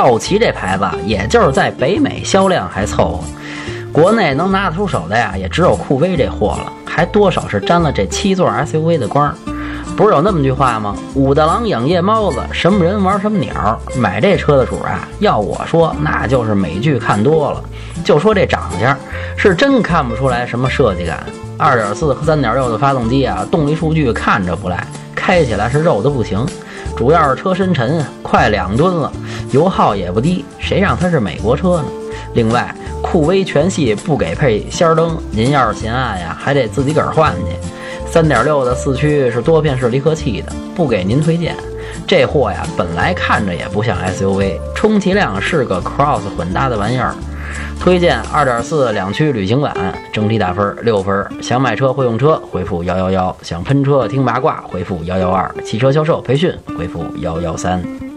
道奇这牌子，也就是在北美销量还凑合，国内能拿得出手的呀，也只有酷威这货了，还多少是沾了这七座 SUV 的光。不是有那么句话吗？武大郎养夜猫子，什么人玩什么鸟。买这车的主啊，要我说，那就是美剧看多了。就说这长相，是真看不出来什么设计感。二点四和三点六的发动机啊，动力数据看着不赖，开起来是肉的不行。主要是车身沉，快两吨了，油耗也不低。谁让它是美国车呢？另外，酷威全系不给配氙灯，您要是嫌暗呀，还得自己个儿换去。三点六的四驱是多片式离合器的，不给您推荐。这货呀，本来看着也不像 SUV，充其量是个 Cross 混搭的玩意儿。推荐二点四两驱旅行版，整体打分六分。想买车会用车，回复幺幺幺；想喷车听八卦，回复幺幺二；汽车销售培训，回复幺幺三。